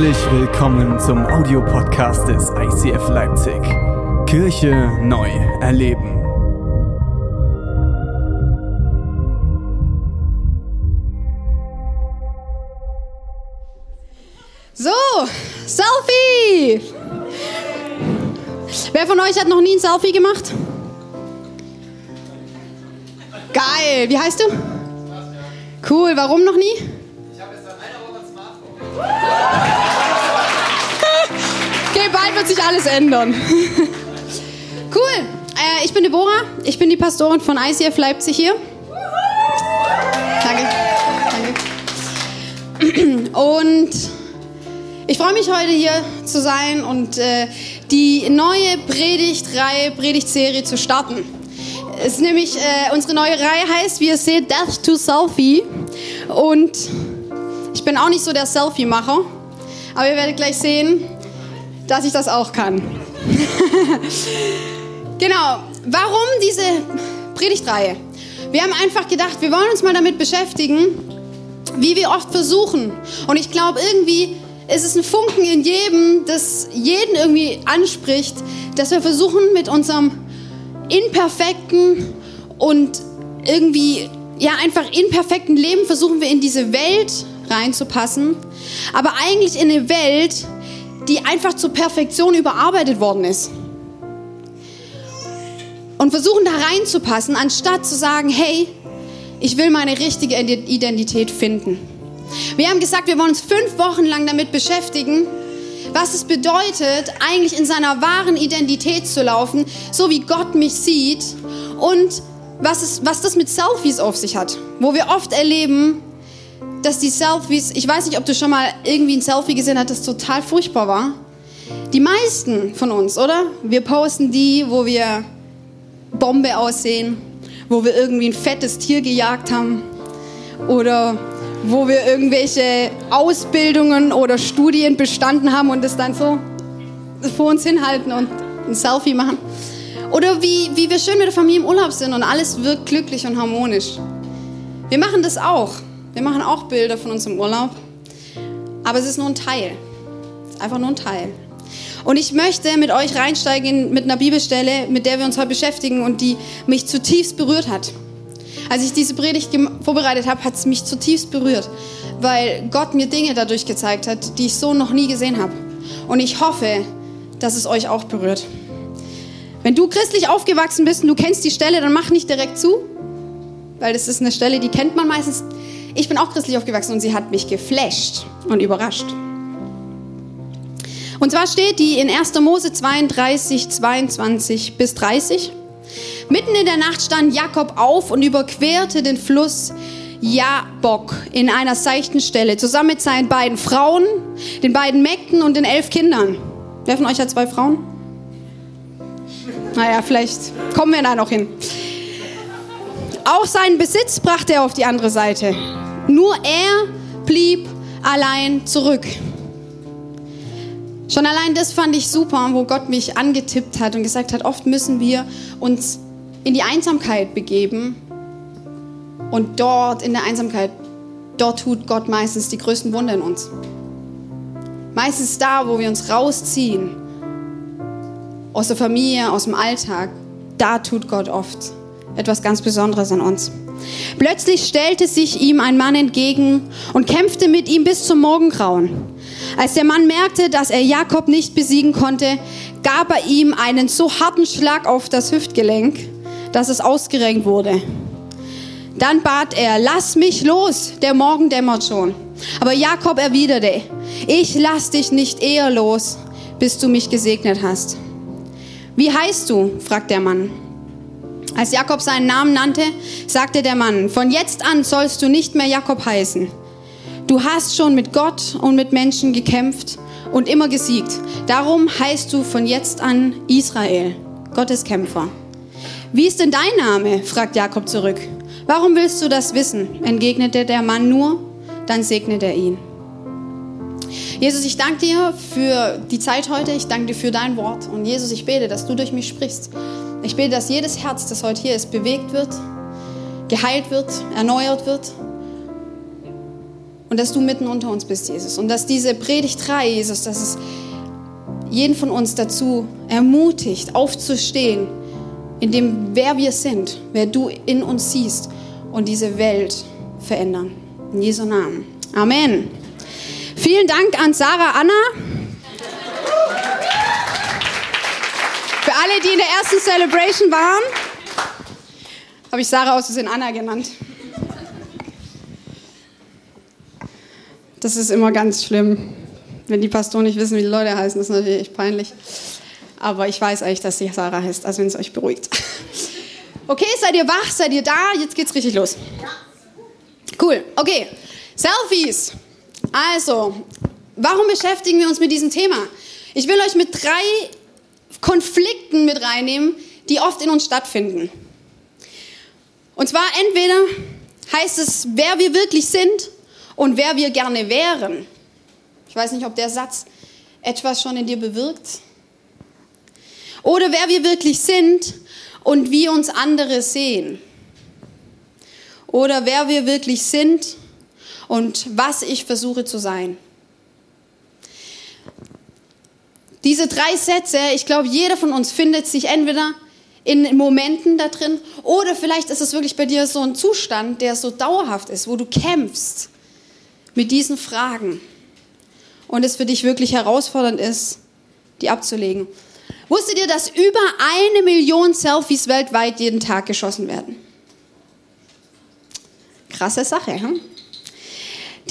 Herzlich willkommen zum Audiopodcast des ICF Leipzig. Kirche neu erleben. So, Selfie! Wer von euch hat noch nie ein Selfie gemacht? Geil, wie heißt du? Cool, warum noch nie? Ich habe jetzt seit einer Woche ein Smartphone. okay, bald wird sich alles ändern. cool, äh, ich bin Deborah, ich bin die Pastorin von ICF Leipzig hier. Danke. Danke. Und ich freue mich heute hier zu sein und äh, die neue Predigtreihe, Predigtserie zu starten. Es ist nämlich, äh, unsere neue Reihe heißt, wie ihr seht, Death to Selfie. Und ich bin auch nicht so der Selfie-Macher, aber ihr werdet gleich sehen, dass ich das auch kann. genau, warum diese Predigtreihe? Wir haben einfach gedacht, wir wollen uns mal damit beschäftigen, wie wir oft versuchen. Und ich glaube, irgendwie es ist ein Funken in jedem, das jeden irgendwie anspricht, dass wir versuchen mit unserem imperfekten und irgendwie ja einfach imperfekten Leben versuchen wir in diese Welt reinzupassen, aber eigentlich in eine Welt, die einfach zur Perfektion überarbeitet worden ist. Und versuchen da reinzupassen, anstatt zu sagen, hey, ich will meine richtige Identität finden. Wir haben gesagt, wir wollen uns fünf Wochen lang damit beschäftigen, was es bedeutet, eigentlich in seiner wahren Identität zu laufen, so wie Gott mich sieht und was, es, was das mit Selfies auf sich hat, wo wir oft erleben, dass die Selfies, ich weiß nicht, ob du schon mal irgendwie ein Selfie gesehen hast, das total furchtbar war. Die meisten von uns, oder? Wir posten die, wo wir Bombe aussehen, wo wir irgendwie ein fettes Tier gejagt haben oder wo wir irgendwelche Ausbildungen oder Studien bestanden haben und es dann so vor uns hinhalten und ein Selfie machen. Oder wie, wie wir schön mit der Familie im Urlaub sind und alles wirkt glücklich und harmonisch. Wir machen das auch. Wir machen auch Bilder von unserem Urlaub. Aber es ist nur ein Teil. Einfach nur ein Teil. Und ich möchte mit euch reinsteigen mit einer Bibelstelle, mit der wir uns heute beschäftigen und die mich zutiefst berührt hat. Als ich diese Predigt vorbereitet habe, hat es mich zutiefst berührt, weil Gott mir Dinge dadurch gezeigt hat, die ich so noch nie gesehen habe. Und ich hoffe, dass es euch auch berührt. Wenn du christlich aufgewachsen bist und du kennst die Stelle, dann mach nicht direkt zu, weil das ist eine Stelle, die kennt man meistens. Ich bin auch christlich aufgewachsen und sie hat mich geflasht und überrascht. Und zwar steht die in 1. Mose 32, 22 bis 30. Mitten in der Nacht stand Jakob auf und überquerte den Fluss Jabok in einer seichten Stelle, zusammen mit seinen beiden Frauen, den beiden Mägden und den elf Kindern. Wer von euch hat zwei Frauen? Naja, vielleicht kommen wir da noch hin. Auch seinen Besitz brachte er auf die andere Seite. Nur er blieb allein zurück. Schon allein das fand ich super, wo Gott mich angetippt hat und gesagt hat, oft müssen wir uns in die Einsamkeit begeben und dort in der Einsamkeit, dort tut Gott meistens die größten Wunder in uns. Meistens da, wo wir uns rausziehen aus der Familie, aus dem Alltag, da tut Gott oft etwas ganz Besonderes an uns. Plötzlich stellte sich ihm ein Mann entgegen und kämpfte mit ihm bis zum Morgengrauen. Als der Mann merkte, dass er Jakob nicht besiegen konnte, gab er ihm einen so harten Schlag auf das Hüftgelenk, dass es ausgerenkt wurde. Dann bat er, lass mich los, der Morgen dämmert schon. Aber Jakob erwiderte, ich lass dich nicht eher los, bis du mich gesegnet hast. Wie heißt du? fragt der Mann. Als Jakob seinen Namen nannte, sagte der Mann, von jetzt an sollst du nicht mehr Jakob heißen. Du hast schon mit Gott und mit Menschen gekämpft und immer gesiegt. Darum heißt du von jetzt an Israel, Gottes Kämpfer. Wie ist denn dein Name? fragt Jakob zurück. Warum willst du das wissen? entgegnete der Mann nur, dann segnet er ihn. Jesus, ich danke dir für die Zeit heute, ich danke dir für dein Wort und Jesus, ich bete, dass du durch mich sprichst. Ich bete, dass jedes Herz, das heute hier ist, bewegt wird, geheilt wird, erneuert wird und dass du mitten unter uns bist, Jesus. Und dass diese Predigtreihe, Jesus, dass es jeden von uns dazu ermutigt, aufzustehen, in dem, wer wir sind, wer du in uns siehst und diese Welt verändern. In Jesu Namen. Amen. Vielen Dank an Sarah Anna. Alle, die in der ersten Celebration waren, habe ich Sarah aus Versehen Anna genannt. Das ist immer ganz schlimm. Wenn die Pastoren nicht wissen, wie die Leute heißen, das ist natürlich echt peinlich. Aber ich weiß eigentlich, dass sie Sarah heißt, also wenn es euch beruhigt. Okay, seid ihr wach? Seid ihr da? Jetzt geht's richtig los. Cool. Okay. Selfies. Also, warum beschäftigen wir uns mit diesem Thema? Ich will euch mit drei Konflikten mit reinnehmen, die oft in uns stattfinden. Und zwar entweder heißt es, wer wir wirklich sind und wer wir gerne wären. Ich weiß nicht, ob der Satz etwas schon in dir bewirkt. Oder wer wir wirklich sind und wie uns andere sehen. Oder wer wir wirklich sind und was ich versuche zu sein. Diese drei Sätze, ich glaube, jeder von uns findet sich entweder in Momenten da drin oder vielleicht ist es wirklich bei dir so ein Zustand, der so dauerhaft ist, wo du kämpfst mit diesen Fragen und es für dich wirklich herausfordernd ist, die abzulegen. Wusstet ihr, dass über eine Million Selfies weltweit jeden Tag geschossen werden? Krasse Sache, hm?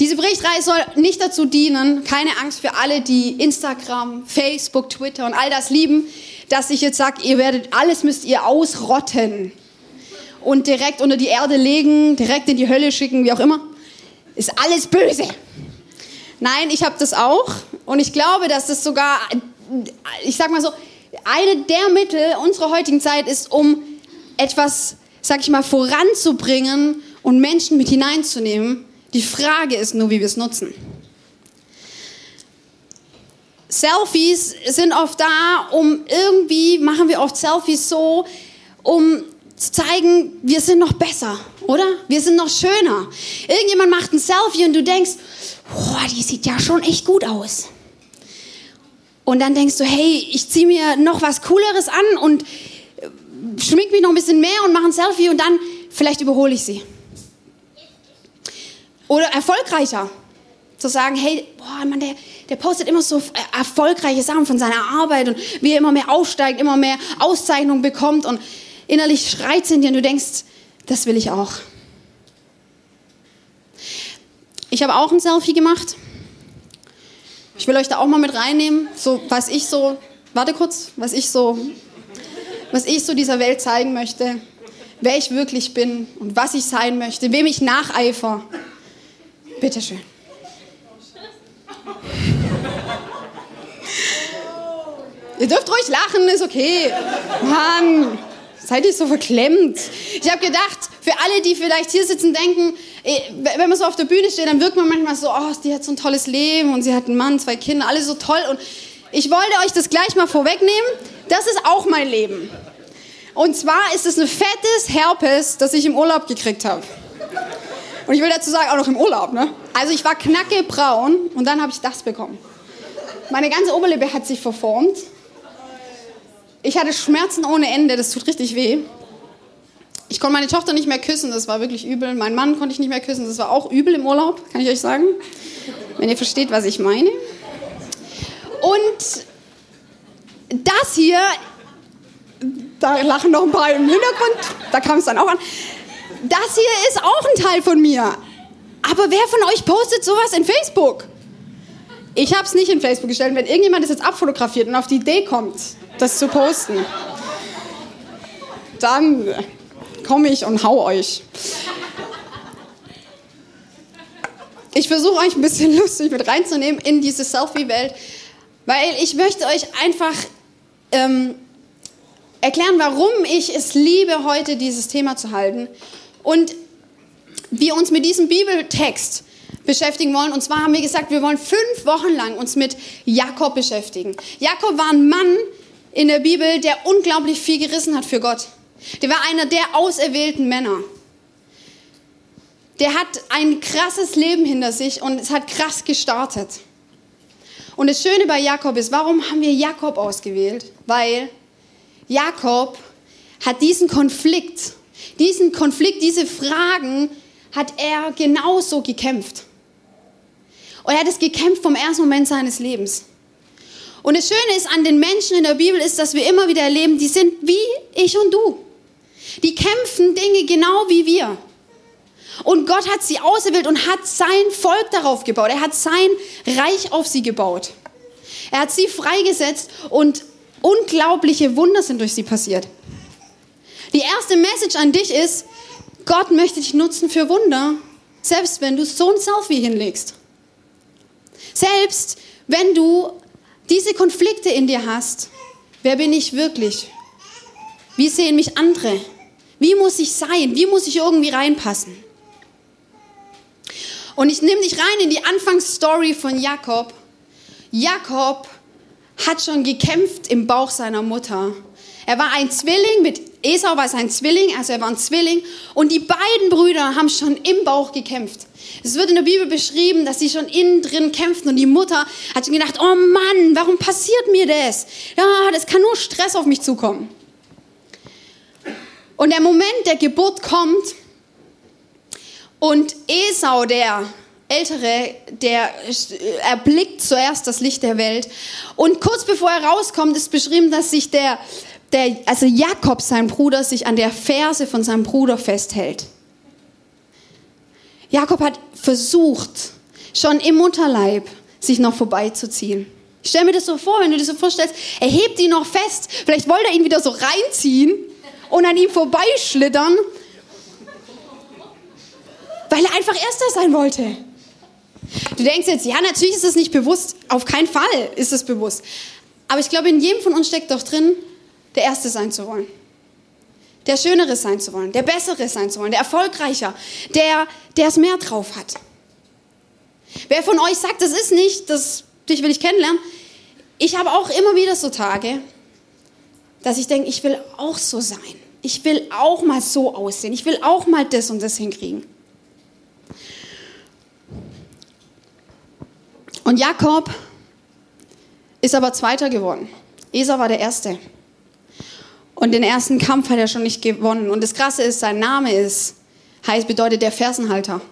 Diese Berichtreihe soll nicht dazu dienen, keine Angst für alle, die Instagram, Facebook, Twitter und all das lieben, dass ich jetzt sage, ihr werdet, alles müsst ihr ausrotten und direkt unter die Erde legen, direkt in die Hölle schicken, wie auch immer. Ist alles böse. Nein, ich habe das auch und ich glaube, dass das sogar, ich sag mal so, eine der Mittel unserer heutigen Zeit ist, um etwas, sag ich mal, voranzubringen und Menschen mit hineinzunehmen. Die Frage ist nur, wie wir es nutzen. Selfies sind oft da, um irgendwie, machen wir oft Selfies so, um zu zeigen, wir sind noch besser, oder? Wir sind noch schöner. Irgendjemand macht ein Selfie und du denkst, boah, die sieht ja schon echt gut aus. Und dann denkst du, hey, ich ziehe mir noch was Cooleres an und schmink mich noch ein bisschen mehr und mache ein Selfie und dann vielleicht überhole ich sie. Oder erfolgreicher. Zu sagen, hey, boah, Mann, der, der postet immer so äh, erfolgreiche Sachen von seiner Arbeit und wie er immer mehr aufsteigt, immer mehr Auszeichnungen bekommt und innerlich schreit es in dir und du denkst, das will ich auch. Ich habe auch ein Selfie gemacht ich will euch da auch mal mit reinnehmen, so was ich so, warte kurz, was ich so, was ich so dieser Welt zeigen möchte, wer ich wirklich bin und was ich sein möchte, wem ich nacheifer. Bitteschön. Ihr dürft ruhig lachen, ist okay. Mann, seid ihr so verklemmt? Ich habe gedacht, für alle, die vielleicht hier sitzen, denken, äh, wenn man so auf der Bühne steht, dann wirkt man manchmal so, oh, die hat so ein tolles Leben und sie hat einen Mann, zwei Kinder, alles so toll. Und ich wollte euch das gleich mal vorwegnehmen. Das ist auch mein Leben. Und zwar ist es ein fettes Herpes, das ich im Urlaub gekriegt habe. Und ich will dazu sagen, auch noch im Urlaub, ne? Also ich war knackebraun und dann habe ich das bekommen. Meine ganze Oberlippe hat sich verformt. Ich hatte Schmerzen ohne Ende, das tut richtig weh. Ich konnte meine Tochter nicht mehr küssen, das war wirklich übel. Mein Mann konnte ich nicht mehr küssen, das war auch übel im Urlaub, kann ich euch sagen. Wenn ihr versteht, was ich meine. Und das hier, da lachen noch ein paar im Hintergrund, da kam es dann auch an. Das hier ist auch ein Teil von mir. Aber wer von euch postet sowas in Facebook? Ich habe es nicht in Facebook gestellt. Wenn irgendjemand das jetzt abfotografiert und auf die Idee kommt, das zu posten, dann komme ich und hau euch. Ich versuche euch ein bisschen lustig mit reinzunehmen in diese Selfie-Welt, weil ich möchte euch einfach ähm, erklären, warum ich es liebe, heute dieses Thema zu halten und wir uns mit diesem Bibeltext beschäftigen wollen. Und zwar haben wir gesagt, wir wollen fünf Wochen lang uns mit Jakob beschäftigen. Jakob war ein Mann in der Bibel, der unglaublich viel gerissen hat für Gott. Der war einer der auserwählten Männer. der hat ein krasses Leben hinter sich und es hat krass gestartet. Und das Schöne bei Jakob ist, warum haben wir Jakob ausgewählt? Weil Jakob hat diesen Konflikt, diesen Konflikt, diese Fragen, hat er genauso gekämpft. Und er hat es gekämpft vom ersten Moment seines Lebens. Und das Schöne ist an den Menschen in der Bibel ist, dass wir immer wieder erleben, die sind wie ich und du. Die kämpfen Dinge genau wie wir. Und Gott hat sie auserwählt und hat sein Volk darauf gebaut. Er hat sein Reich auf sie gebaut. Er hat sie freigesetzt und unglaubliche Wunder sind durch sie passiert. Die erste Message an dich ist, Gott möchte dich nutzen für Wunder, selbst wenn du so ein Selfie hinlegst. Selbst wenn du diese Konflikte in dir hast. Wer bin ich wirklich? Wie sehen mich andere? Wie muss ich sein? Wie muss ich irgendwie reinpassen? Und ich nehme dich rein in die Anfangsstory von Jakob. Jakob hat schon gekämpft im Bauch seiner Mutter. Er war ein Zwilling, mit Esau war sein Zwilling, also er war ein Zwilling. Und die beiden Brüder haben schon im Bauch gekämpft. Es wird in der Bibel beschrieben, dass sie schon innen drin kämpften und die Mutter hat schon gedacht, oh Mann, warum passiert mir das? Ja, das kann nur Stress auf mich zukommen. Und der Moment der Geburt kommt und Esau, der Ältere, der erblickt zuerst das Licht der Welt. Und kurz bevor er rauskommt, ist beschrieben, dass sich der, der, also Jakob, sein Bruder, sich an der Ferse von seinem Bruder festhält. Jakob hat versucht, schon im Mutterleib sich noch vorbeizuziehen. Ich stell mir das so vor, wenn du dir so vorstellst, er hebt ihn noch fest, vielleicht wollte er ihn wieder so reinziehen und an ihm vorbeischlittern, weil er einfach Erster sein wollte. Du denkst jetzt, ja, natürlich ist es nicht bewusst, auf keinen Fall ist es bewusst. Aber ich glaube, in jedem von uns steckt doch drin, der Erste sein zu wollen der Schönere sein zu wollen, der Bessere sein zu wollen, der Erfolgreicher, der, es mehr drauf hat. Wer von euch sagt, das ist nicht, das, dich will ich kennenlernen, ich habe auch immer wieder so Tage, dass ich denke, ich will auch so sein. Ich will auch mal so aussehen. Ich will auch mal das und das hinkriegen. Und Jakob ist aber Zweiter geworden. Esau war der Erste. Und den ersten Kampf hat er schon nicht gewonnen. Und das Krasse ist, sein Name ist, heißt, bedeutet der Fersenhalter.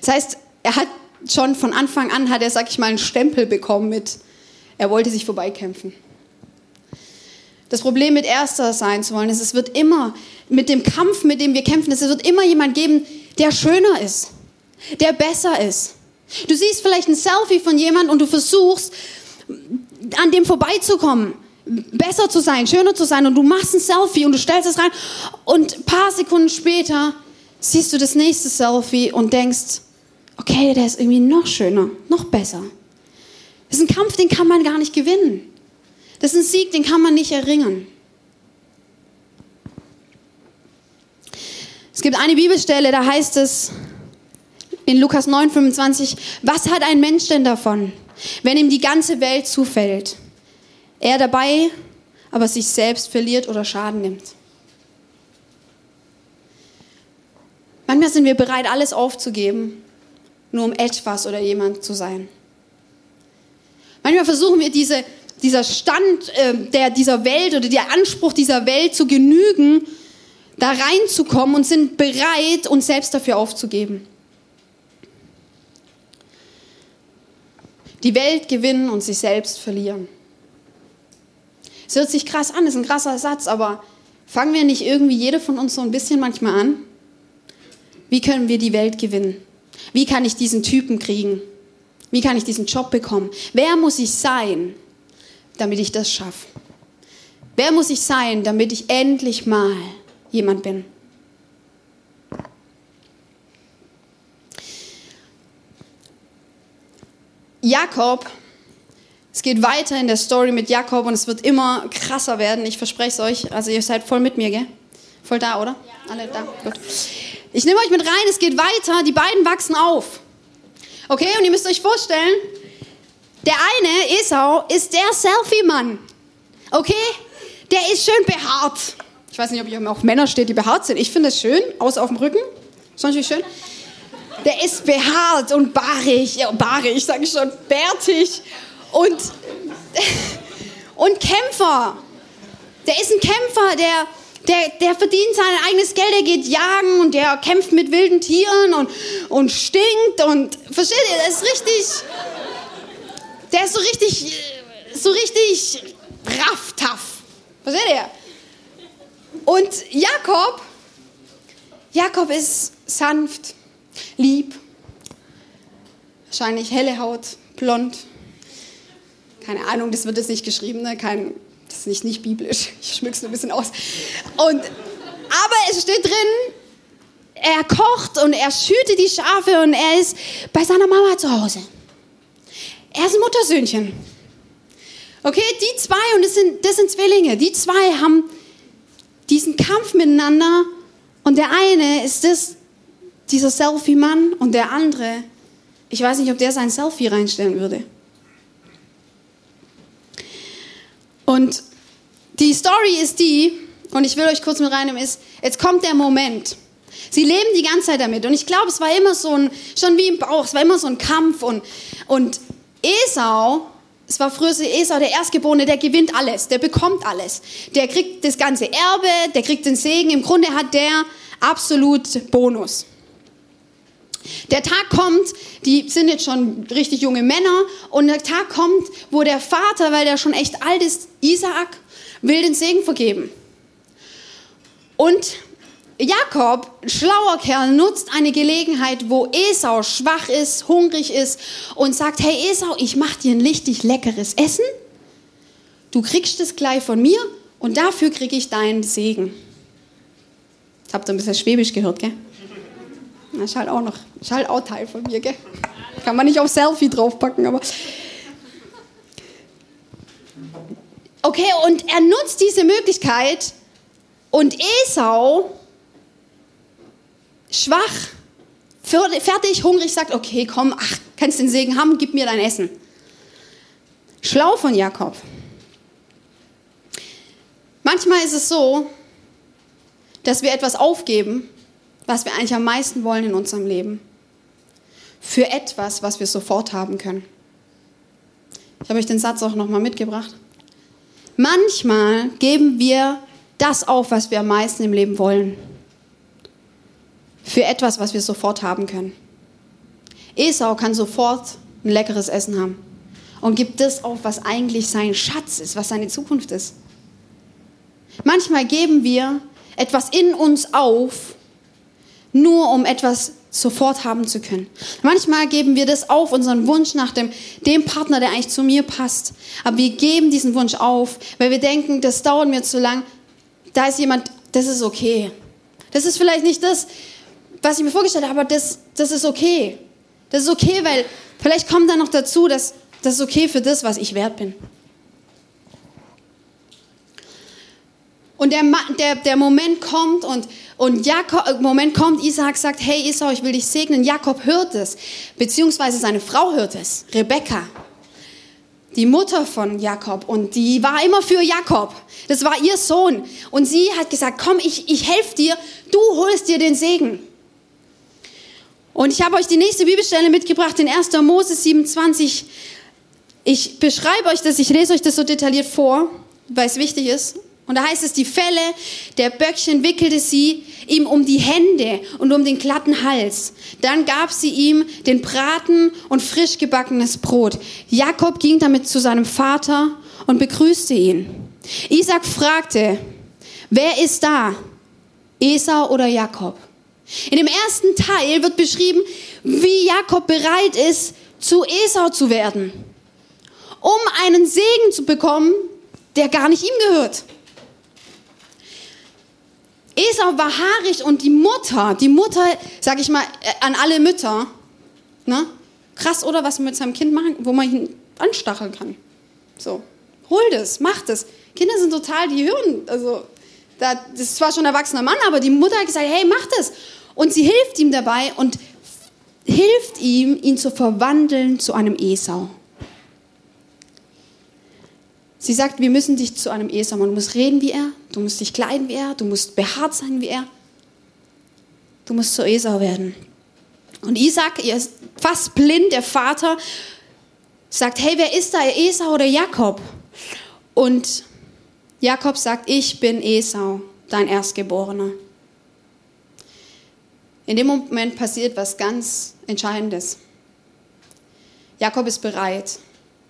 Das heißt, er hat schon von Anfang an, hat er, sag ich mal, einen Stempel bekommen mit, er wollte sich vorbeikämpfen. Das Problem mit Erster sein zu wollen ist, es wird immer, mit dem Kampf, mit dem wir kämpfen, es wird immer jemand geben, der schöner ist, der besser ist. Du siehst vielleicht ein Selfie von jemandem und du versuchst, an dem vorbeizukommen besser zu sein, schöner zu sein und du machst ein Selfie und du stellst es rein und ein paar Sekunden später siehst du das nächste Selfie und denkst, okay, der ist irgendwie noch schöner, noch besser. Das ist ein Kampf, den kann man gar nicht gewinnen. Das ist ein Sieg, den kann man nicht erringen. Es gibt eine Bibelstelle, da heißt es in Lukas 9:25, was hat ein Mensch denn davon, wenn ihm die ganze Welt zufällt? Er dabei aber sich selbst verliert oder Schaden nimmt. Manchmal sind wir bereit, alles aufzugeben, nur um etwas oder jemand zu sein. Manchmal versuchen wir diese, dieser Stand äh, der, dieser Welt oder der Anspruch dieser Welt zu genügen, da reinzukommen und sind bereit, uns selbst dafür aufzugeben. Die Welt gewinnen und sich selbst verlieren. Es hört sich krass an, ist ein krasser Satz, aber fangen wir nicht irgendwie jede von uns so ein bisschen manchmal an? Wie können wir die Welt gewinnen? Wie kann ich diesen Typen kriegen? Wie kann ich diesen Job bekommen? Wer muss ich sein, damit ich das schaffe? Wer muss ich sein, damit ich endlich mal jemand bin? Jakob es geht weiter in der Story mit Jakob und es wird immer krasser werden. Ich verspreche es euch. Also ihr seid voll mit mir, gell? Voll da, oder? Ja. Alle da. Gut. Ich nehme euch mit rein. Es geht weiter. Die beiden wachsen auf. Okay? Und ihr müsst euch vorstellen, der eine, Esau, ist der Selfie-Mann. Okay? Der ist schön behaart. Ich weiß nicht, ob ihr auch Männer steht, die behaart sind. Ich finde das schön, außer auf dem Rücken. Ist natürlich schön. der ist behaart und baarig, ja, baarig, sage ich schon, bärtig und, und Kämpfer. Der ist ein Kämpfer, der, der, der verdient sein eigenes Geld, der geht jagen und der kämpft mit wilden Tieren und, und stinkt und, versteht ihr, der ist richtig, der ist so richtig, so richtig raff, tough. Versteht ihr? Und Jakob, Jakob ist sanft, lieb, wahrscheinlich helle Haut, blond. Keine Ahnung, das wird jetzt nicht geschrieben, ne? Kein, das ist nicht, nicht biblisch. Ich schmück's nur ein bisschen aus. Und, aber es steht drin, er kocht und er schüttet die Schafe und er ist bei seiner Mama zu Hause. Er ist ein Muttersöhnchen. Okay, die zwei, und das sind, das sind Zwillinge, die zwei haben diesen Kampf miteinander und der eine ist das, dieser Selfie-Mann und der andere, ich weiß nicht, ob der sein Selfie reinstellen würde. Und die Story ist die, und ich will euch kurz mit reinnehmen, ist, jetzt kommt der Moment. Sie leben die ganze Zeit damit. Und ich glaube, es war immer so ein, schon wie im Bauch, es war immer so ein Kampf. Und, und Esau, es war früher Esau, der Erstgeborene, der gewinnt alles, der bekommt alles. Der kriegt das ganze Erbe, der kriegt den Segen. Im Grunde hat der absolut Bonus. Der Tag kommt, die sind jetzt schon richtig junge Männer, und der Tag kommt, wo der Vater, weil der schon echt alt ist, Isaak, will den Segen vergeben. Und Jakob, schlauer Kerl, nutzt eine Gelegenheit, wo Esau schwach ist, hungrig ist und sagt, hey Esau, ich mache dir ein richtig leckeres Essen. Du kriegst es gleich von mir und dafür kriege ich deinen Segen. Habt ihr ein bisschen Schwäbisch gehört, gell? Das ist halt auch noch, ist halt auch Teil von mir, gell? Kann man nicht auf Selfie draufpacken, aber. Okay, und er nutzt diese Möglichkeit und Esau, schwach, fertig, hungrig, sagt, okay, komm, ach, kannst den Segen haben, gib mir dein Essen. Schlau von Jakob. Manchmal ist es so, dass wir etwas aufgeben, was wir eigentlich am meisten wollen in unserem Leben. Für etwas, was wir sofort haben können. Ich habe euch den Satz auch nochmal mitgebracht. Manchmal geben wir das auf, was wir am meisten im Leben wollen. Für etwas, was wir sofort haben können. Esau kann sofort ein leckeres Essen haben und gibt das auf, was eigentlich sein Schatz ist, was seine Zukunft ist. Manchmal geben wir etwas in uns auf, nur um etwas sofort haben zu können. Manchmal geben wir das auf, unseren Wunsch nach dem, dem Partner, der eigentlich zu mir passt. Aber wir geben diesen Wunsch auf, weil wir denken, das dauert mir zu lang. Da ist jemand, das ist okay. Das ist vielleicht nicht das, was ich mir vorgestellt habe, aber das, das ist okay. Das ist okay, weil vielleicht kommt dann noch dazu, dass das ist okay für das, was ich wert bin. Und der, der, der Moment kommt und, und Jakob, äh, Moment kommt, Isaac sagt, hey Esau, ich will dich segnen. Jakob hört es, beziehungsweise seine Frau hört es, Rebekka, die Mutter von Jakob. Und die war immer für Jakob. Das war ihr Sohn. Und sie hat gesagt, komm, ich, ich helfe dir, du holst dir den Segen. Und ich habe euch die nächste Bibelstelle mitgebracht, in 1. Mose 27. Ich beschreibe euch das, ich lese euch das so detailliert vor, weil es wichtig ist. Und da heißt es, die Felle der Böckchen wickelte sie ihm um die Hände und um den glatten Hals. Dann gab sie ihm den Braten und frisch gebackenes Brot. Jakob ging damit zu seinem Vater und begrüßte ihn. Isaac fragte, wer ist da? Esau oder Jakob? In dem ersten Teil wird beschrieben, wie Jakob bereit ist, zu Esau zu werden, um einen Segen zu bekommen, der gar nicht ihm gehört. Esau war haarig und die Mutter, die Mutter, sag ich mal, äh, an alle Mütter, ne? Krass, oder was man mit seinem Kind machen, wo man ihn anstacheln kann. So, hol das, mach das. Kinder sind total, die hören, also, das ist zwar schon ein erwachsener Mann, aber die Mutter hat gesagt, hey, mach das. Und sie hilft ihm dabei und hilft ihm, ihn zu verwandeln zu einem Esau. Sie sagt, wir müssen dich zu einem Esau machen. Du musst reden wie er, du musst dich kleiden wie er, du musst behaart sein wie er. Du musst zu Esau werden. Und Isaac, er ist fast blind, der Vater, sagt, hey, wer ist da, Esau oder Jakob? Und Jakob sagt, ich bin Esau, dein Erstgeborener. In dem Moment passiert was ganz Entscheidendes. Jakob ist bereit,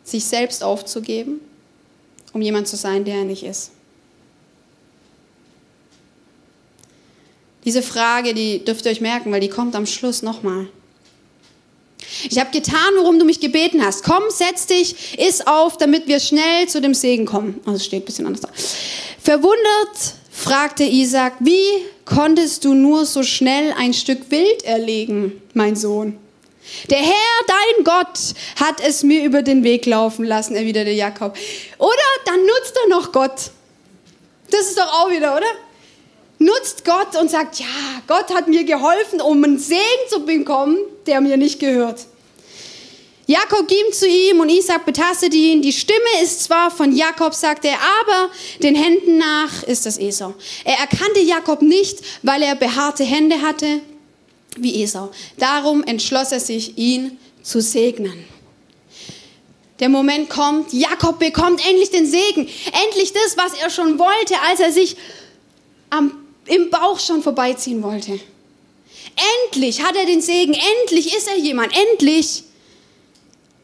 sich selbst aufzugeben, um jemand zu sein, der er nicht ist. Diese Frage, die dürft ihr euch merken, weil die kommt am Schluss nochmal. Ich habe getan, worum du mich gebeten hast. Komm, setz dich, iss auf, damit wir schnell zu dem Segen kommen. Also steht ein bisschen anders da. Verwundert fragte Isaac, wie konntest du nur so schnell ein Stück Wild erlegen, mein Sohn? Der Herr, dein Gott, hat es mir über den Weg laufen lassen, erwiderte Jakob. Oder dann nutzt er noch Gott. Das ist doch auch wieder, oder? Nutzt Gott und sagt, ja, Gott hat mir geholfen, um einen Segen zu bekommen, der mir nicht gehört. Jakob ging zu ihm und Isaac betastete ihn. Die Stimme ist zwar von Jakob, sagte er, aber den Händen nach ist das Esau. Er erkannte Jakob nicht, weil er behaarte Hände hatte wie Esau. Darum entschloss er sich, ihn zu segnen. Der Moment kommt, Jakob bekommt endlich den Segen, endlich das, was er schon wollte, als er sich am, im Bauch schon vorbeiziehen wollte. Endlich hat er den Segen, endlich ist er jemand, endlich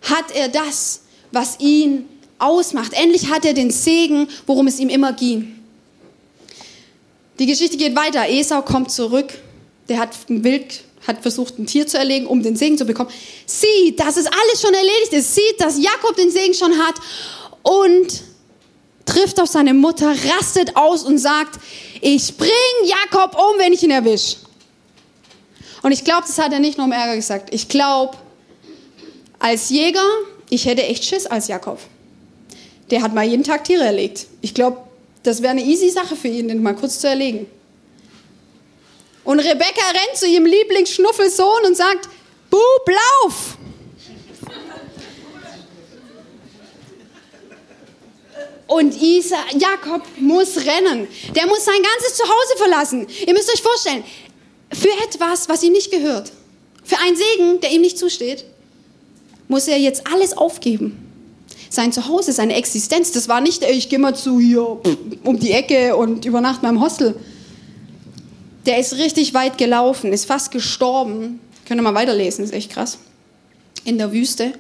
hat er das, was ihn ausmacht. Endlich hat er den Segen, worum es ihm immer ging. Die Geschichte geht weiter. Esau kommt zurück. Der hat ein Wild, hat versucht, ein Tier zu erlegen, um den Segen zu bekommen. Sieht, dass es alles schon erledigt ist. Sieht, dass Jakob den Segen schon hat und trifft auf seine Mutter, rastet aus und sagt, ich bring Jakob um, wenn ich ihn erwische. Und ich glaube, das hat er nicht nur um Ärger gesagt. Ich glaube, als Jäger, ich hätte echt Schiss als Jakob. Der hat mal jeden Tag Tiere erlegt. Ich glaube, das wäre eine easy Sache für ihn, den mal kurz zu erlegen. Und Rebecca rennt zu ihrem Lieblingsschnuffelsohn und sagt, Bub, lauf! Und Isa, Jakob muss rennen. Der muss sein ganzes Zuhause verlassen. Ihr müsst euch vorstellen, für etwas, was ihm nicht gehört, für einen Segen, der ihm nicht zusteht, muss er jetzt alles aufgeben. Sein Zuhause, seine Existenz, das war nicht, ich gehe mal zu hier um die Ecke und übernachte mal im Hostel. Der ist richtig weit gelaufen, ist fast gestorben. Könnt ihr mal weiterlesen, ist echt krass. In der Wüste.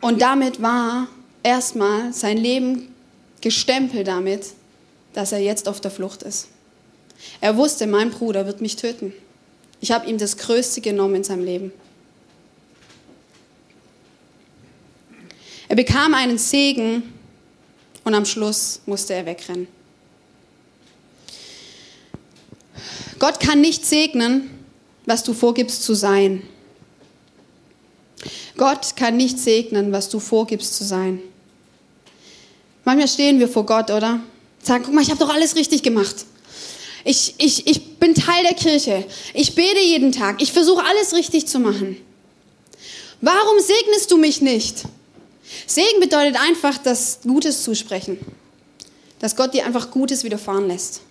Und damit war erstmal sein Leben gestempelt damit, dass er jetzt auf der Flucht ist. Er wusste, mein Bruder wird mich töten. Ich habe ihm das Größte genommen in seinem Leben. Er bekam einen Segen und am Schluss musste er wegrennen. Gott kann nicht segnen, was du vorgibst zu sein. Gott kann nicht segnen, was du vorgibst zu sein. Manchmal stehen wir vor Gott, oder? Sagen, guck mal, ich habe doch alles richtig gemacht. Ich, ich, ich bin Teil der Kirche. Ich bete jeden Tag. Ich versuche alles richtig zu machen. Warum segnest du mich nicht? Segen bedeutet einfach das Gutes zusprechen. Dass Gott dir einfach Gutes widerfahren lässt.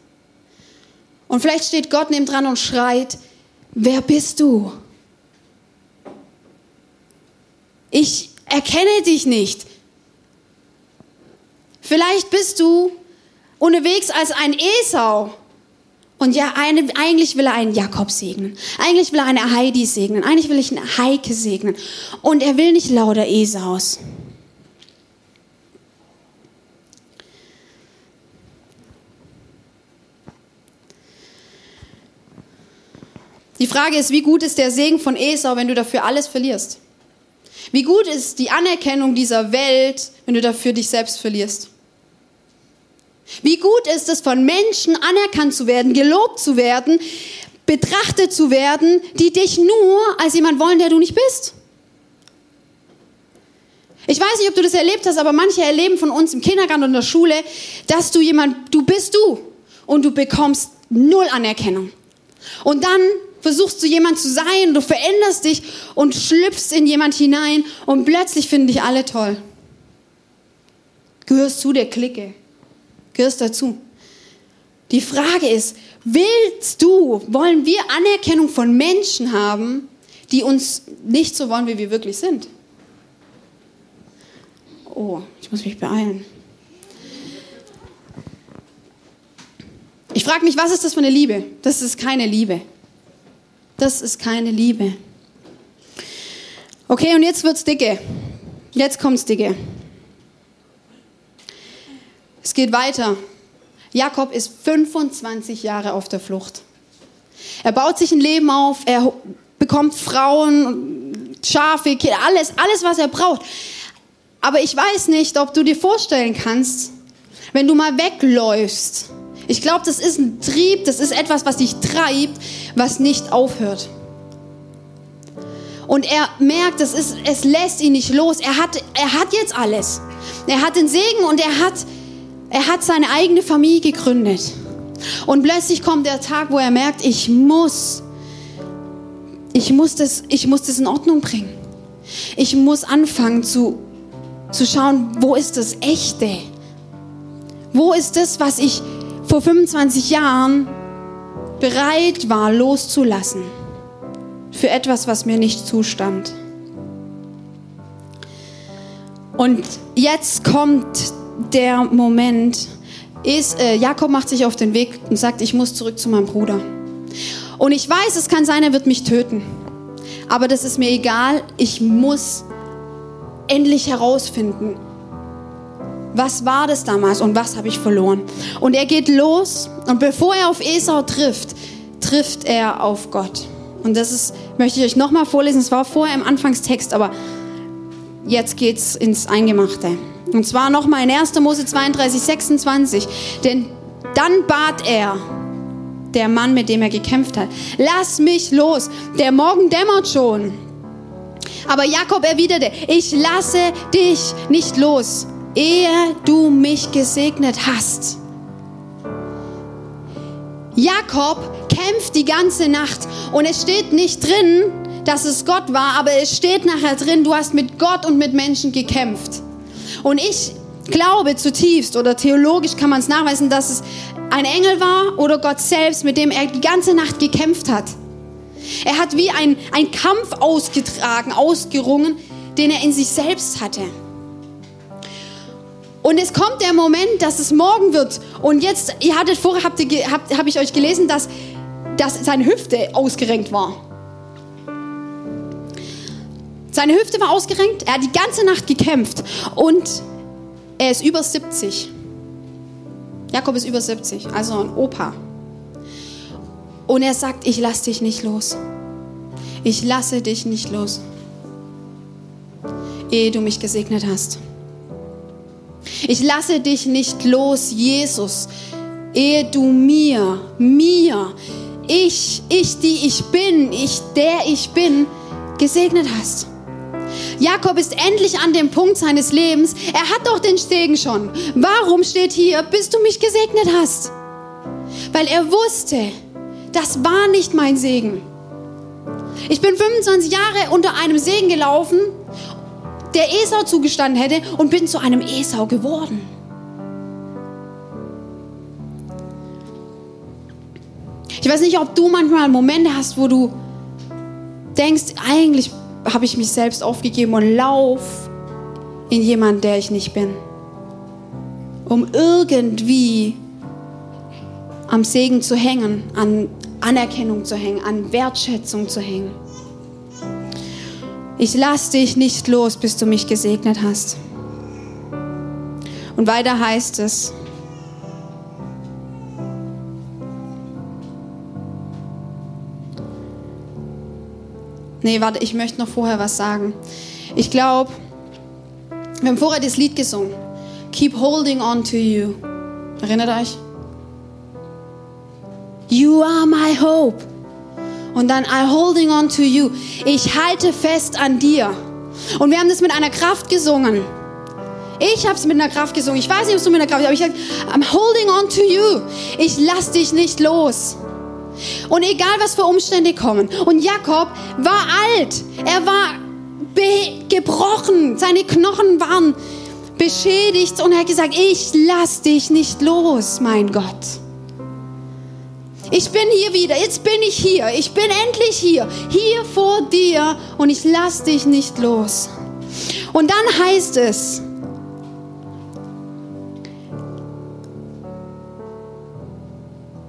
Und vielleicht steht Gott neben dran und schreit, wer bist du? Ich erkenne dich nicht. Vielleicht bist du unterwegs als ein Esau. Und ja, eine, eigentlich will er einen Jakob segnen. Eigentlich will er eine Heidi segnen. Eigentlich will ich eine Heike segnen. Und er will nicht lauter Esaus. Die Frage ist, wie gut ist der Segen von Esau, wenn du dafür alles verlierst? Wie gut ist die Anerkennung dieser Welt, wenn du dafür dich selbst verlierst? Wie gut ist es, von Menschen anerkannt zu werden, gelobt zu werden, betrachtet zu werden, die dich nur als jemand wollen, der du nicht bist? Ich weiß nicht, ob du das erlebt hast, aber manche erleben von uns im Kindergarten und in der Schule, dass du jemand, du bist du und du bekommst null Anerkennung. Und dann versuchst du jemand zu sein, du veränderst dich und schlüpfst in jemand hinein und plötzlich finden dich alle toll. Gehörst zu der Clique, gehörst dazu. Die Frage ist, willst du, wollen wir Anerkennung von Menschen haben die uns nicht so wollen, wie wir wirklich sind. Oh, ich muss mich beeilen. Ich frage mich, was ist das für eine Liebe? Das ist keine Liebe. Das ist keine Liebe. Okay, und jetzt wird's dicke. Jetzt kommt's dicke. Es geht weiter. Jakob ist 25 Jahre auf der Flucht. Er baut sich ein Leben auf, er bekommt Frauen, Schafe, alles, alles, was er braucht. Aber ich weiß nicht, ob du dir vorstellen kannst, wenn du mal wegläufst. Ich glaube, das ist ein Trieb, das ist etwas, was dich treibt, was nicht aufhört. Und er merkt, das ist, es lässt ihn nicht los. Er hat, er hat jetzt alles. Er hat den Segen und er hat, er hat seine eigene Familie gegründet. Und plötzlich kommt der Tag, wo er merkt, ich muss, ich muss das, ich muss das in Ordnung bringen. Ich muss anfangen zu, zu schauen, wo ist das Echte? Wo ist das, was ich vor 25 Jahren bereit war loszulassen? für etwas, was mir nicht zustand. Und jetzt kommt der Moment, ist, äh, Jakob macht sich auf den Weg und sagt, ich muss zurück zu meinem Bruder. Und ich weiß, es kann sein, er wird mich töten. Aber das ist mir egal. Ich muss endlich herausfinden, was war das damals und was habe ich verloren. Und er geht los und bevor er auf Esau trifft, trifft er auf Gott. Und das ist, möchte ich euch nochmal vorlesen. Es war vorher im Anfangstext, aber jetzt geht's ins Eingemachte. Und zwar nochmal in 1. Mose 32, 26. Denn dann bat er, der Mann, mit dem er gekämpft hat, lass mich los, der Morgen dämmert schon. Aber Jakob erwiderte, ich lasse dich nicht los, ehe du mich gesegnet hast. Jakob kämpft die ganze Nacht und es steht nicht drin, dass es Gott war, aber es steht nachher drin, du hast mit Gott und mit Menschen gekämpft. Und ich glaube zutiefst oder theologisch kann man es nachweisen, dass es ein Engel war oder Gott selbst, mit dem er die ganze Nacht gekämpft hat. Er hat wie ein, ein Kampf ausgetragen, ausgerungen, den er in sich selbst hatte. Und es kommt der Moment, dass es morgen wird. Und jetzt, ihr hattet vorher, habt ihr, habt, habe ich euch gelesen, dass, dass seine Hüfte ausgerenkt war. Seine Hüfte war ausgerenkt, er hat die ganze Nacht gekämpft und er ist über 70. Jakob ist über 70, also ein Opa. Und er sagt, ich lasse dich nicht los. Ich lasse dich nicht los, ehe du mich gesegnet hast. Ich lasse dich nicht los, Jesus, ehe du mir, mir, ich, ich, die ich bin, ich, der ich bin, gesegnet hast. Jakob ist endlich an dem Punkt seines Lebens. Er hat doch den Segen schon. Warum steht hier, bis du mich gesegnet hast? Weil er wusste, das war nicht mein Segen. Ich bin 25 Jahre unter einem Segen gelaufen der Esau zugestanden hätte und bin zu einem Esau geworden. Ich weiß nicht, ob du manchmal Momente hast, wo du denkst, eigentlich habe ich mich selbst aufgegeben und lauf in jemanden, der ich nicht bin. Um irgendwie am Segen zu hängen, an Anerkennung zu hängen, an Wertschätzung zu hängen. Ich lass dich nicht los, bis du mich gesegnet hast. Und weiter heißt es, Nee, warte, ich möchte noch vorher was sagen. Ich glaube, wir haben vorher das Lied gesungen. Keep holding on to you. Erinnert euch? You are my hope. Und dann I holding on to you. Ich halte fest an dir. Und wir haben das mit einer Kraft gesungen. Ich habe es mit einer Kraft gesungen. Ich weiß nicht, ob du mit einer Kraft, aber ich habe I'm holding on to you. Ich lass dich nicht los. Und egal was für Umstände kommen. Und Jakob war alt. Er war gebrochen. Seine Knochen waren beschädigt und er hat gesagt, ich lass dich nicht los, mein Gott. Ich bin hier wieder, jetzt bin ich hier, ich bin endlich hier, hier vor dir und ich lass dich nicht los. Und dann heißt es,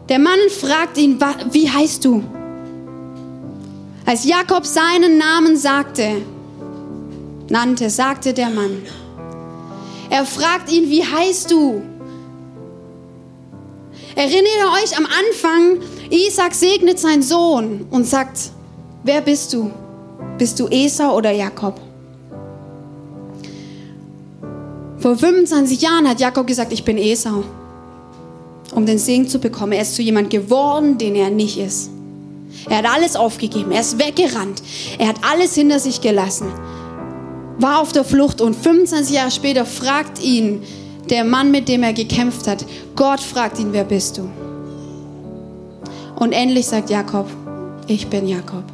der Mann fragt ihn, wie heißt du? Als Jakob seinen Namen sagte, nannte, sagte der Mann. Er fragt ihn, wie heißt du? Erinnert euch am Anfang, Isaac segnet seinen Sohn und sagt, wer bist du? Bist du Esau oder Jakob? Vor 25 Jahren hat Jakob gesagt, ich bin Esau, um den Segen zu bekommen. Er ist zu jemand geworden, den er nicht ist. Er hat alles aufgegeben, er ist weggerannt, er hat alles hinter sich gelassen, war auf der Flucht und 25 Jahre später fragt ihn der Mann, mit dem er gekämpft hat, Gott fragt ihn, wer bist du? Und endlich sagt Jakob, ich bin Jakob.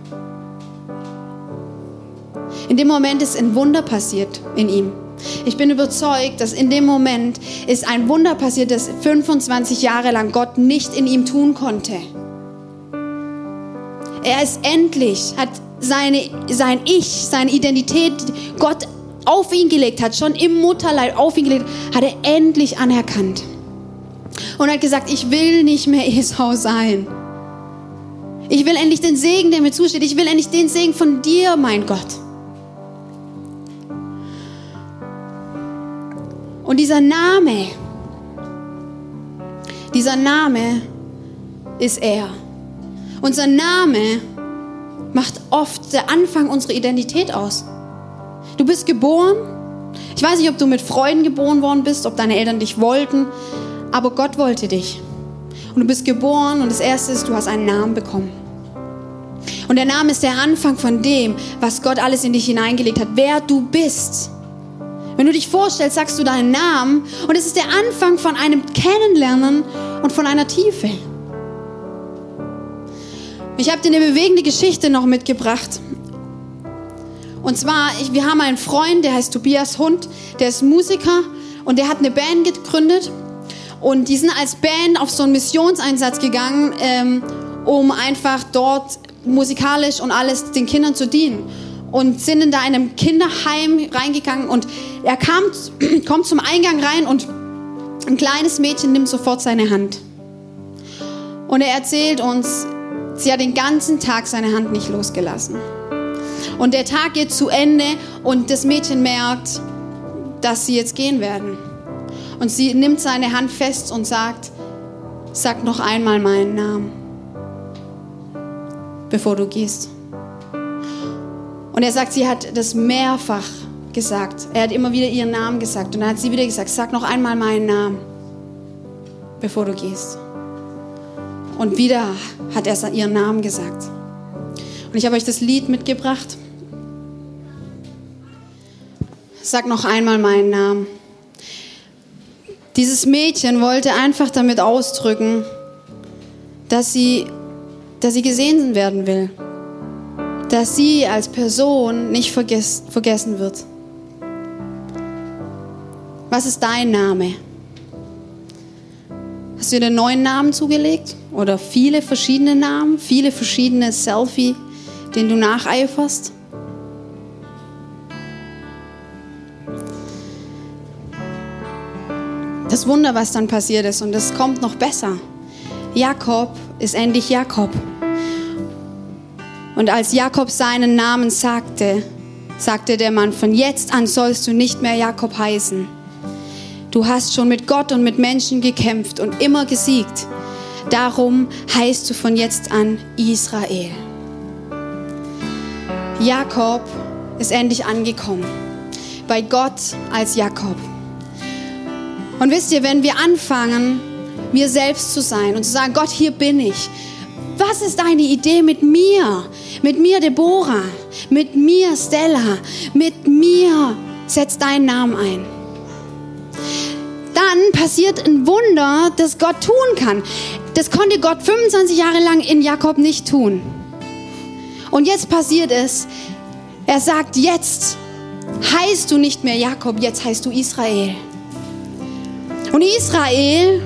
In dem Moment ist ein Wunder passiert in ihm. Ich bin überzeugt, dass in dem Moment ist ein Wunder passiert, das 25 Jahre lang Gott nicht in ihm tun konnte. Er ist endlich, hat seine, sein Ich, seine Identität, Gott auf ihn gelegt hat, schon im Mutterleib auf ihn gelegt, hat er endlich anerkannt. Und hat gesagt, ich will nicht mehr Esau sein. Ich will endlich den Segen, der mir zusteht. Ich will endlich den Segen von dir, mein Gott. Und dieser Name, dieser Name ist er. Unser Name macht oft der Anfang unserer Identität aus. Du bist geboren. Ich weiß nicht, ob du mit Freuden geboren worden bist, ob deine Eltern dich wollten, aber Gott wollte dich. Und du bist geboren und das Erste ist, du hast einen Namen bekommen. Und der Name ist der Anfang von dem, was Gott alles in dich hineingelegt hat, wer du bist. Wenn du dich vorstellst, sagst du deinen Namen und es ist der Anfang von einem Kennenlernen und von einer Tiefe. Ich habe dir eine bewegende Geschichte noch mitgebracht. Und zwar, ich, wir haben einen Freund, der heißt Tobias Hund, der ist Musiker und der hat eine Band gegründet. Und die sind als Band auf so einen Missionseinsatz gegangen, ähm, um einfach dort musikalisch und alles den Kindern zu dienen. Und sind in da einem Kinderheim reingegangen und er kam, kommt zum Eingang rein und ein kleines Mädchen nimmt sofort seine Hand. Und er erzählt uns, sie hat den ganzen Tag seine Hand nicht losgelassen. Und der Tag geht zu Ende und das Mädchen merkt, dass sie jetzt gehen werden. Und sie nimmt seine Hand fest und sagt, sag noch einmal meinen Namen, bevor du gehst. Und er sagt, sie hat das mehrfach gesagt. Er hat immer wieder ihren Namen gesagt. Und dann hat sie wieder gesagt, sag noch einmal meinen Namen, bevor du gehst. Und wieder hat er ihren Namen gesagt. Und ich habe euch das Lied mitgebracht. Sag noch einmal meinen Namen. Dieses Mädchen wollte einfach damit ausdrücken, dass sie, dass sie gesehen werden will. Dass sie als Person nicht verges vergessen wird. Was ist dein Name? Hast du dir einen neuen Namen zugelegt? Oder viele verschiedene Namen? Viele verschiedene Selfie, den du nacheiferst? Das Wunder, was dann passiert ist. Und es kommt noch besser. Jakob ist endlich Jakob. Und als Jakob seinen Namen sagte, sagte der Mann, von jetzt an sollst du nicht mehr Jakob heißen. Du hast schon mit Gott und mit Menschen gekämpft und immer gesiegt. Darum heißt du von jetzt an Israel. Jakob ist endlich angekommen. Bei Gott als Jakob. Und wisst ihr, wenn wir anfangen, wir selbst zu sein und zu sagen, Gott, hier bin ich. Was ist deine Idee mit mir? Mit mir, Deborah. Mit mir, Stella. Mit mir, setz deinen Namen ein. Dann passiert ein Wunder, das Gott tun kann. Das konnte Gott 25 Jahre lang in Jakob nicht tun. Und jetzt passiert es. Er sagt, jetzt heißt du nicht mehr Jakob, jetzt heißt du Israel. Und Israel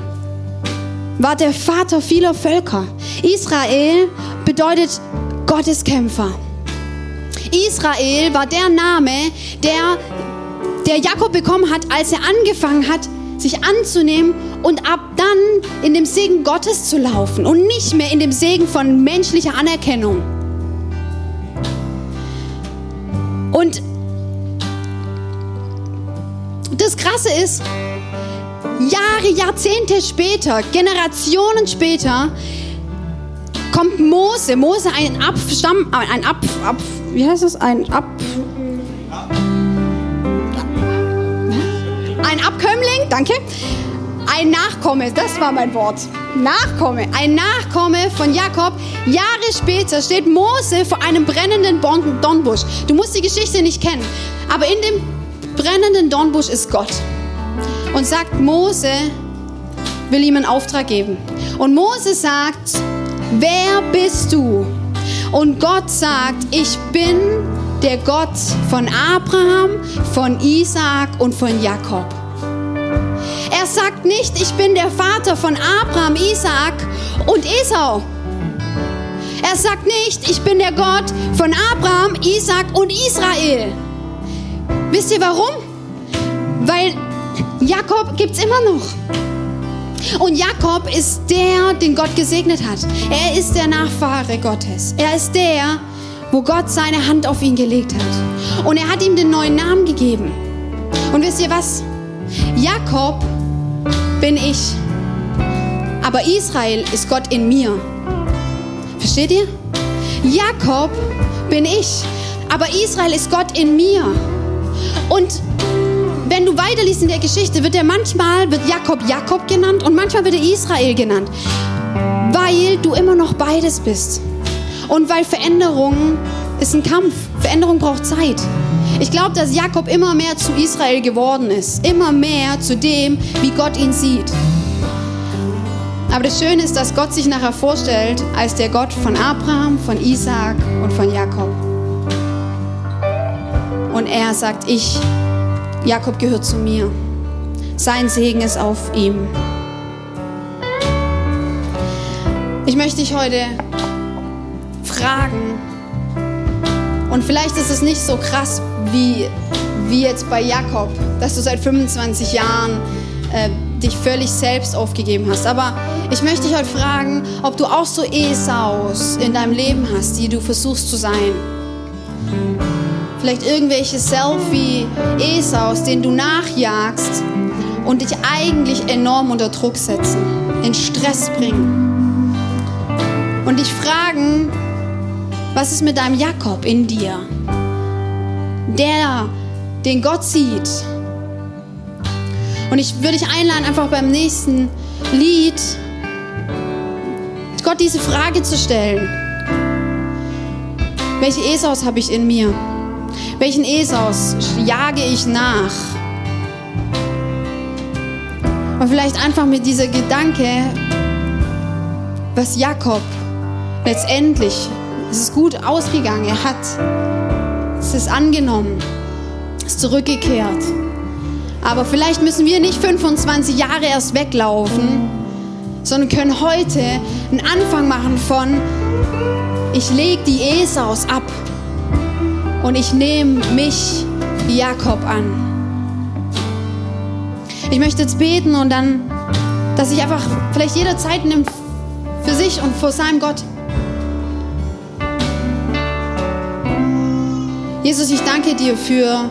war der Vater vieler Völker. Israel bedeutet Gotteskämpfer. Israel war der Name, der, der Jakob bekommen hat, als er angefangen hat, sich anzunehmen und ab dann in dem Segen Gottes zu laufen und nicht mehr in dem Segen von menschlicher Anerkennung. Und das Krasse ist, Jahre, Jahrzehnte später, Generationen später, kommt Mose, Mose ein Abstamm, ein Ab, Ab wie heißt das, ein Ab, ein Abkömmling, danke, ein Nachkomme, das war mein Wort, Nachkomme, ein Nachkomme von Jakob. Jahre später steht Mose vor einem brennenden Dornbusch. Du musst die Geschichte nicht kennen, aber in dem brennenden Dornbusch ist Gott und sagt, Mose will ihm einen Auftrag geben. Und Mose sagt, wer bist du? Und Gott sagt, ich bin der Gott von Abraham, von Isaak und von Jakob. Er sagt nicht, ich bin der Vater von Abraham, Isaak und Esau. Er sagt nicht, ich bin der Gott von Abraham, Isaak und Israel. Wisst ihr warum? Weil Jakob gibt es immer noch. Und Jakob ist der, den Gott gesegnet hat. Er ist der Nachfahre Gottes. Er ist der, wo Gott seine Hand auf ihn gelegt hat. Und er hat ihm den neuen Namen gegeben. Und wisst ihr was? Jakob bin ich. Aber Israel ist Gott in mir. Versteht ihr? Jakob bin ich. Aber Israel ist Gott in mir. Und du weiterliest in der Geschichte, wird er manchmal, wird Jakob Jakob genannt und manchmal wird er Israel genannt, weil du immer noch beides bist. Und weil Veränderung ist ein Kampf. Veränderung braucht Zeit. Ich glaube, dass Jakob immer mehr zu Israel geworden ist. Immer mehr zu dem, wie Gott ihn sieht. Aber das Schöne ist, dass Gott sich nachher vorstellt als der Gott von Abraham, von Isaak und von Jakob. Und er sagt, ich Jakob gehört zu mir. Sein Segen ist auf ihm. Ich möchte dich heute fragen, und vielleicht ist es nicht so krass wie, wie jetzt bei Jakob, dass du seit 25 Jahren äh, dich völlig selbst aufgegeben hast. Aber ich möchte dich heute fragen, ob du auch so Esaus in deinem Leben hast, die du versuchst zu sein vielleicht irgendwelche Selfie-Esaus, denen du nachjagst und dich eigentlich enorm unter Druck setzen, in Stress bringen. Und dich fragen, was ist mit deinem Jakob in dir? Der, den Gott sieht. Und ich würde dich einladen, einfach beim nächsten Lied Gott diese Frage zu stellen. Welche Esaus habe ich in mir? Welchen Esaus jage ich nach? Und vielleicht einfach mit dieser Gedanke, was Jakob letztendlich, es ist gut ausgegangen, er hat es ist angenommen, ist zurückgekehrt. Aber vielleicht müssen wir nicht 25 Jahre erst weglaufen, sondern können heute einen Anfang machen von, ich lege die Esaus ab und ich nehme mich Jakob an. Ich möchte jetzt beten und dann, dass sich einfach vielleicht jeder Zeit nimmt für sich und vor seinem Gott. Jesus, ich danke dir für,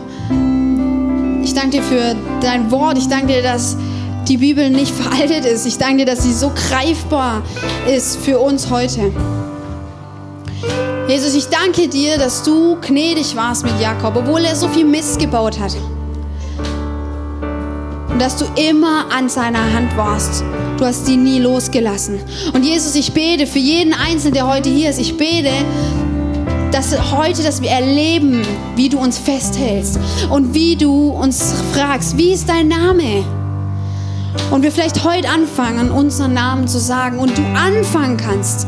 ich danke dir für dein Wort. Ich danke dir, dass die Bibel nicht veraltet ist. Ich danke dir, dass sie so greifbar ist für uns heute. Jesus, ich danke dir, dass du gnädig warst mit Jakob, obwohl er so viel Mist gebaut hat. Und dass du immer an seiner Hand warst. Du hast ihn nie losgelassen. Und Jesus, ich bete für jeden Einzelnen, der heute hier ist. Ich bete, dass heute, dass wir erleben, wie du uns festhältst und wie du uns fragst, wie ist dein Name? Und wir vielleicht heute anfangen, unseren Namen zu sagen und du anfangen kannst,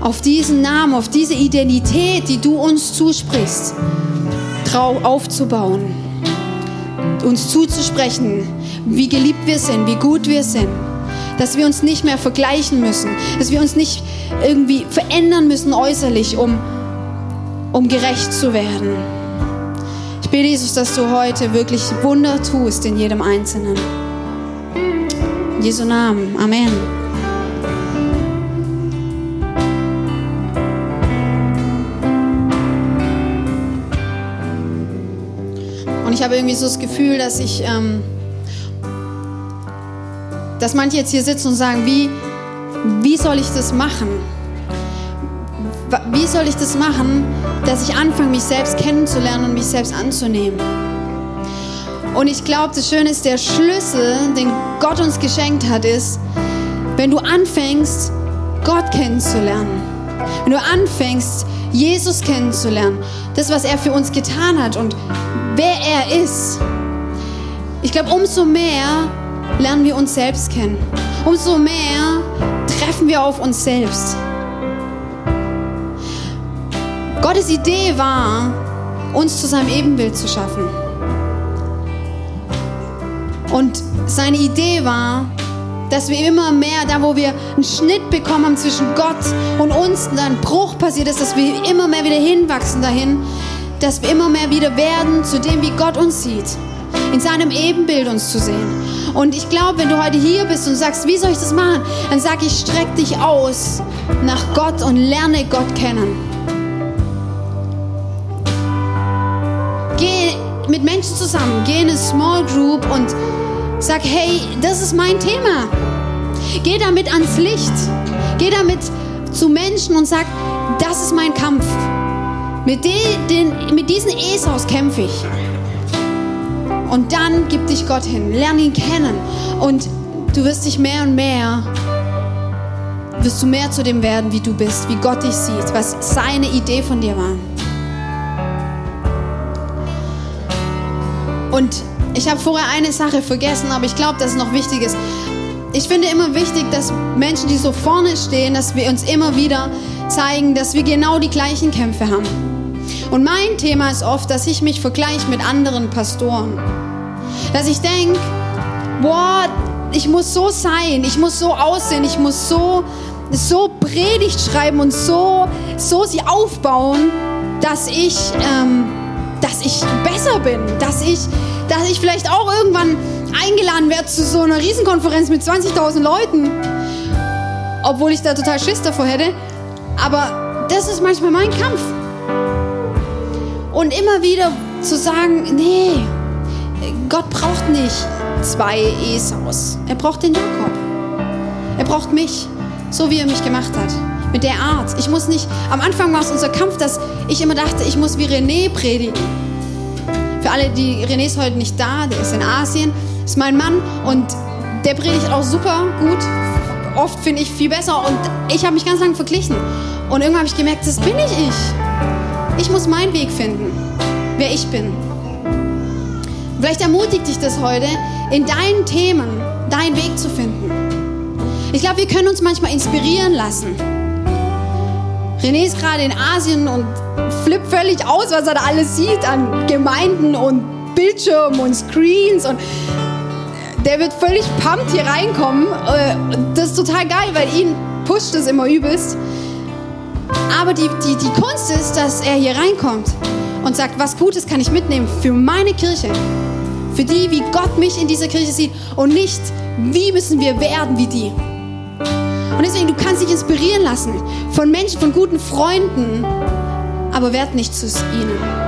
auf diesen Namen, auf diese Identität, die du uns zusprichst, aufzubauen, uns zuzusprechen, wie geliebt wir sind, wie gut wir sind, Dass wir uns nicht mehr vergleichen müssen, dass wir uns nicht irgendwie verändern müssen äußerlich, um, um gerecht zu werden. Ich bete, Jesus, dass du heute wirklich Wunder tust in jedem Einzelnen. In Jesu Namen. Amen. Ich habe irgendwie so das Gefühl, dass ich, ähm, dass manche jetzt hier sitzen und sagen, wie, wie soll ich das machen? Wie soll ich das machen, dass ich anfange, mich selbst kennenzulernen und mich selbst anzunehmen? Und ich glaube, das Schöne ist, der Schlüssel, den Gott uns geschenkt hat, ist, wenn du anfängst, Gott kennenzulernen. Wenn du anfängst, Jesus kennenzulernen, das, was er für uns getan hat und wer er ist. Ich glaube, umso mehr lernen wir uns selbst kennen. Umso mehr treffen wir auf uns selbst. Gottes Idee war, uns zu seinem Ebenbild zu schaffen. Und seine Idee war, dass wir immer mehr, da wo wir einen Schnitt bekommen haben zwischen Gott und uns, da ein Bruch passiert ist, dass wir immer mehr wieder hinwachsen dahin, dass wir immer mehr wieder werden zu dem, wie Gott uns sieht. In seinem Ebenbild uns zu sehen. Und ich glaube, wenn du heute hier bist und sagst, wie soll ich das machen? Dann sag ich, streck dich aus nach Gott und lerne Gott kennen. Geh mit Menschen zusammen, geh in eine Small Group und Sag, hey, das ist mein Thema. Geh damit ans Licht. Geh damit zu Menschen und sag, das ist mein Kampf. Mit, den, den, mit diesen Esaus kämpfe ich. Und dann gib dich Gott hin. Lern ihn kennen. Und du wirst dich mehr und mehr, wirst du mehr zu dem werden, wie du bist, wie Gott dich sieht, was seine Idee von dir war. Und ich habe vorher eine Sache vergessen, aber ich glaube, dass es noch wichtig ist. Ich finde immer wichtig, dass Menschen, die so vorne stehen, dass wir uns immer wieder zeigen, dass wir genau die gleichen Kämpfe haben. Und mein Thema ist oft, dass ich mich vergleiche mit anderen Pastoren. Dass ich denke, boah, ich muss so sein, ich muss so aussehen, ich muss so, so Predigt schreiben und so, so sie aufbauen, dass ich, ähm, dass ich besser bin, dass ich dass ich vielleicht auch irgendwann eingeladen werde zu so einer Riesenkonferenz mit 20.000 Leuten. Obwohl ich da total Schiss davor hätte. Aber das ist manchmal mein Kampf. Und immer wieder zu sagen, nee, Gott braucht nicht zwei Esaus. Er braucht den Jakob. Er braucht mich, so wie er mich gemacht hat. Mit der Art. Ich muss nicht, am Anfang war es unser Kampf, dass ich immer dachte, ich muss wie René predigen. Für alle, die René ist heute nicht da, der ist in Asien, ist mein Mann und der predigt auch super gut. Oft finde ich viel besser und ich habe mich ganz lange verglichen. Und irgendwann habe ich gemerkt, das bin nicht ich. Ich muss meinen Weg finden, wer ich bin. Vielleicht ermutigt dich das heute, in deinen Themen deinen Weg zu finden. Ich glaube, wir können uns manchmal inspirieren lassen. René ist gerade in Asien und flippt völlig aus, was er da alles sieht an Gemeinden und Bildschirmen und Screens und der wird völlig pumped hier reinkommen. Äh, das ist total geil, weil ihn pusht es immer übelst. Aber die, die, die Kunst ist, dass er hier reinkommt und sagt, was Gutes kann ich mitnehmen für meine Kirche. Für die, wie Gott mich in dieser Kirche sieht und nicht, wie müssen wir werden wie die. Und deswegen, du kannst dich inspirieren lassen von Menschen, von guten Freunden, aber werd nicht zu ihnen.